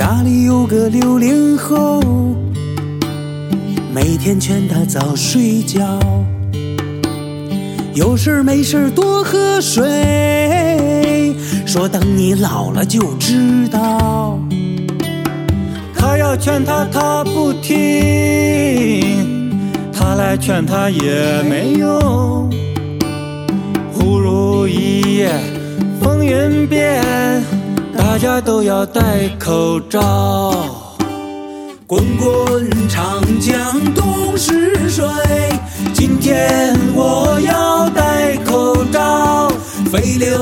家里有个六零后，每天劝他早睡觉，有事没事多喝水，说等你老了就知道。他要劝他，他不听，他来劝他也没用。家都要戴口罩。滚滚长江东逝水，今天我要戴口罩。飞流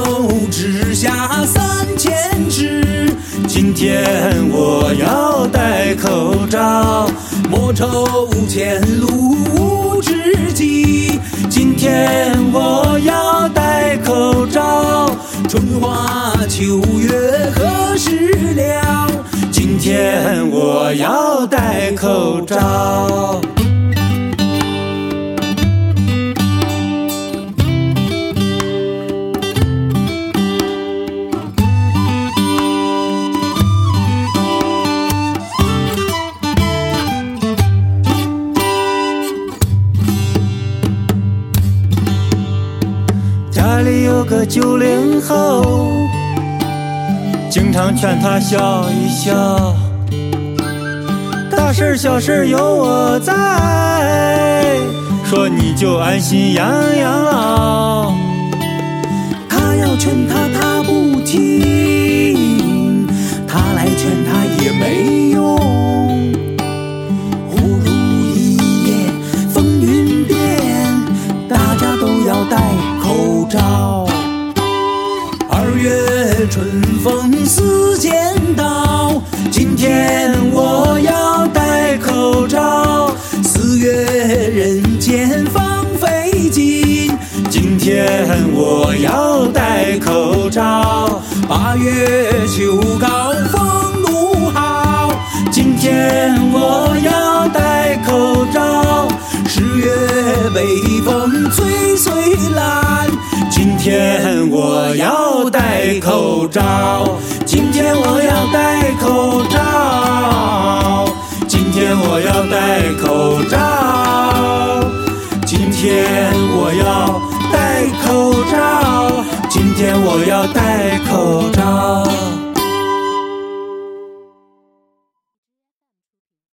直下三千尺，今天我要戴口罩。莫愁前路无知己，今天我要戴口罩。春花秋？天我要戴口罩。家里有个九零后，经常劝他笑一笑，事小事有我在，说你就安心养养老。他要劝他，他不听；他来劝他也没用。忽如一夜风云变，大家都要戴口罩。二月春风似剪刀，今天人间放飞金，今天我要戴口罩。八月秋高风怒号，今天我要戴口罩。十月北风吹碎兰，今天我要戴口罩。今天我要戴口天我要戴口罩。今天我要戴口罩。